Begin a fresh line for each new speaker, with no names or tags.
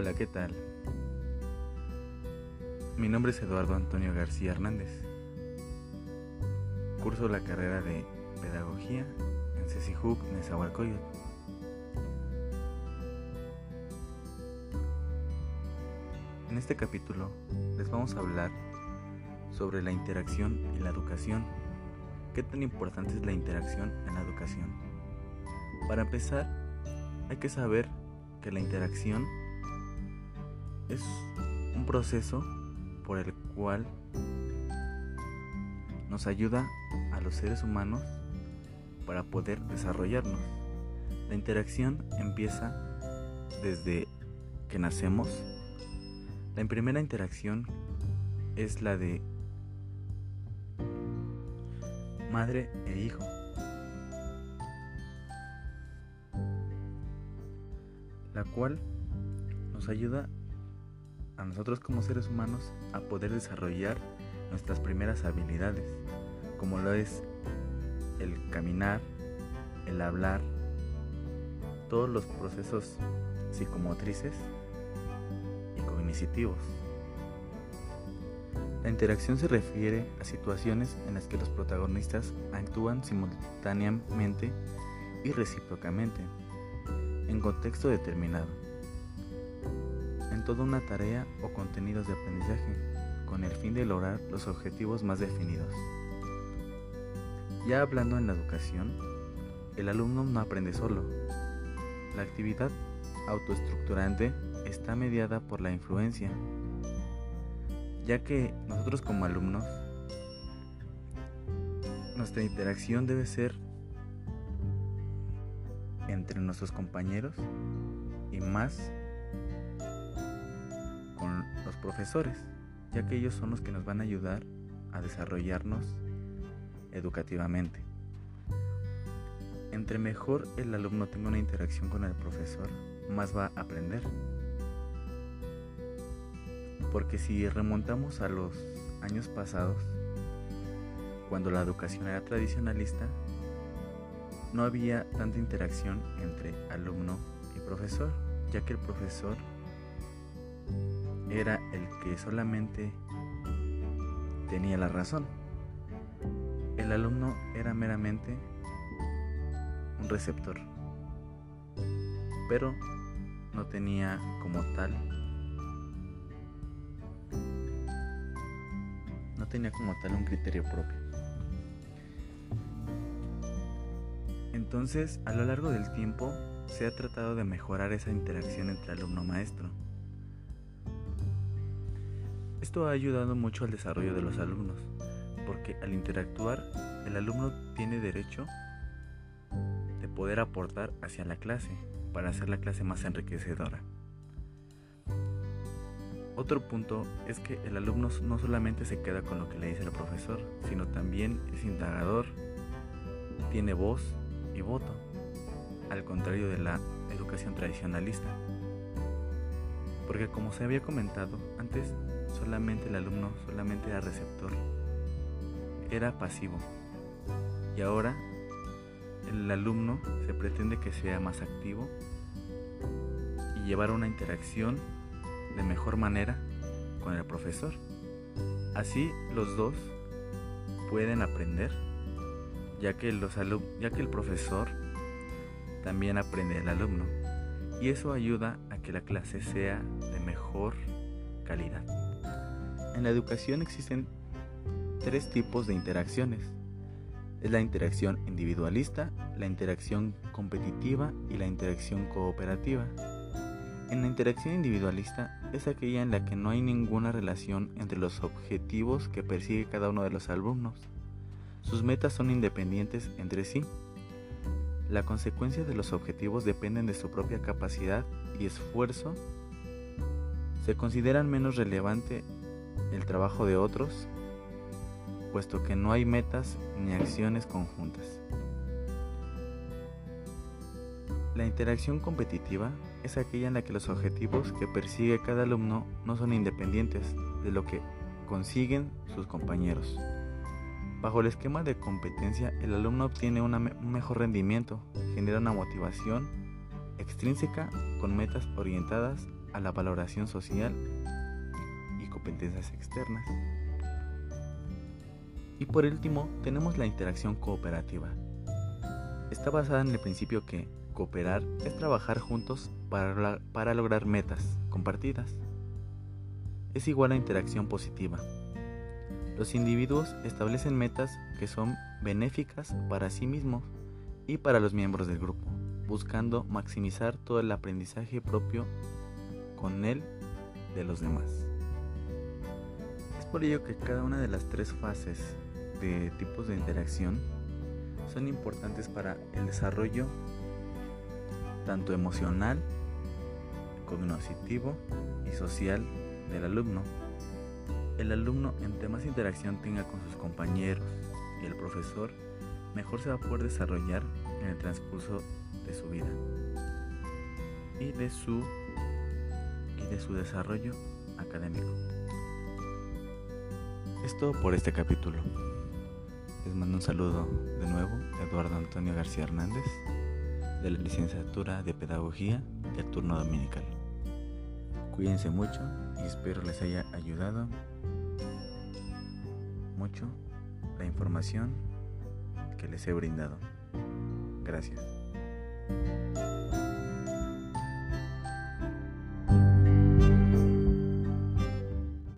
Hola, ¿qué tal? Mi nombre es Eduardo Antonio García Hernández. Curso la carrera de Pedagogía en CECIJUC Nezahualcóyotl. En este capítulo les vamos a hablar sobre la interacción y la educación. ¿Qué tan importante es la interacción en la educación? Para empezar, hay que saber que la interacción es un proceso por el cual nos ayuda a los seres humanos para poder desarrollarnos. La interacción empieza desde que nacemos. La primera interacción es la de madre e hijo. La cual nos ayuda a nosotros como seres humanos a poder desarrollar nuestras primeras habilidades, como lo es el caminar, el hablar, todos los procesos psicomotrices y cognitivos. La interacción se refiere a situaciones en las que los protagonistas actúan simultáneamente y recíprocamente, en contexto determinado toda una tarea o contenidos de aprendizaje, con el fin de lograr los objetivos más definidos. Ya hablando en la educación, el alumno no aprende solo. La actividad autoestructurante está mediada por la influencia, ya que nosotros como alumnos, nuestra interacción debe ser entre nuestros compañeros y más profesores, ya que ellos son los que nos van a ayudar a desarrollarnos educativamente. Entre mejor el alumno tenga una interacción con el profesor, más va a aprender. Porque si remontamos a los años pasados, cuando la educación era tradicionalista, no había tanta interacción entre alumno y profesor, ya que el profesor era el que solamente tenía la razón. El alumno era meramente un receptor, pero no tenía como tal no tenía como tal un criterio propio. Entonces, a lo largo del tiempo se ha tratado de mejorar esa interacción entre alumno-maestro esto ha ayudado mucho al desarrollo de los alumnos, porque al interactuar el alumno tiene derecho de poder aportar hacia la clase para hacer la clase más enriquecedora. Otro punto es que el alumno no solamente se queda con lo que le dice el profesor, sino también es indagador, tiene voz y voto, al contrario de la educación tradicionalista. Porque como se había comentado, antes solamente el alumno solamente era receptor, era pasivo. Y ahora el alumno se pretende que sea más activo y llevar una interacción de mejor manera con el profesor. Así los dos pueden aprender, ya que, los ya que el profesor también aprende del alumno. Y eso ayuda a que la clase sea de mejor calidad. En la educación existen tres tipos de interacciones. Es la interacción individualista, la interacción competitiva y la interacción cooperativa. En la interacción individualista es aquella en la que no hay ninguna relación entre los objetivos que persigue cada uno de los alumnos. Sus metas son independientes entre sí. La consecuencia de los objetivos dependen de su propia capacidad y esfuerzo. Se consideran menos relevante el trabajo de otros, puesto que no hay metas ni acciones conjuntas. La interacción competitiva es aquella en la que los objetivos que persigue cada alumno no son independientes de lo que consiguen sus compañeros. Bajo el esquema de competencia, el alumno obtiene un mejor rendimiento, genera una motivación extrínseca con metas orientadas a la valoración social competencias externas. Y por último, tenemos la interacción cooperativa. Está basada en el principio que cooperar es trabajar juntos para, para lograr metas compartidas. Es igual a interacción positiva. Los individuos establecen metas que son benéficas para sí mismos y para los miembros del grupo, buscando maximizar todo el aprendizaje propio con él de los demás. Por ello que cada una de las tres fases de tipos de interacción son importantes para el desarrollo tanto emocional, cognitivo y social del alumno. El alumno entre más interacción tenga con sus compañeros y el profesor, mejor se va a poder desarrollar en el transcurso de su vida y de su y de su desarrollo académico. Es todo por este capítulo. Les mando un saludo de nuevo, Eduardo Antonio García Hernández, de la licenciatura de Pedagogía del turno dominical. Cuídense mucho y espero les haya ayudado mucho la información que les he brindado. Gracias.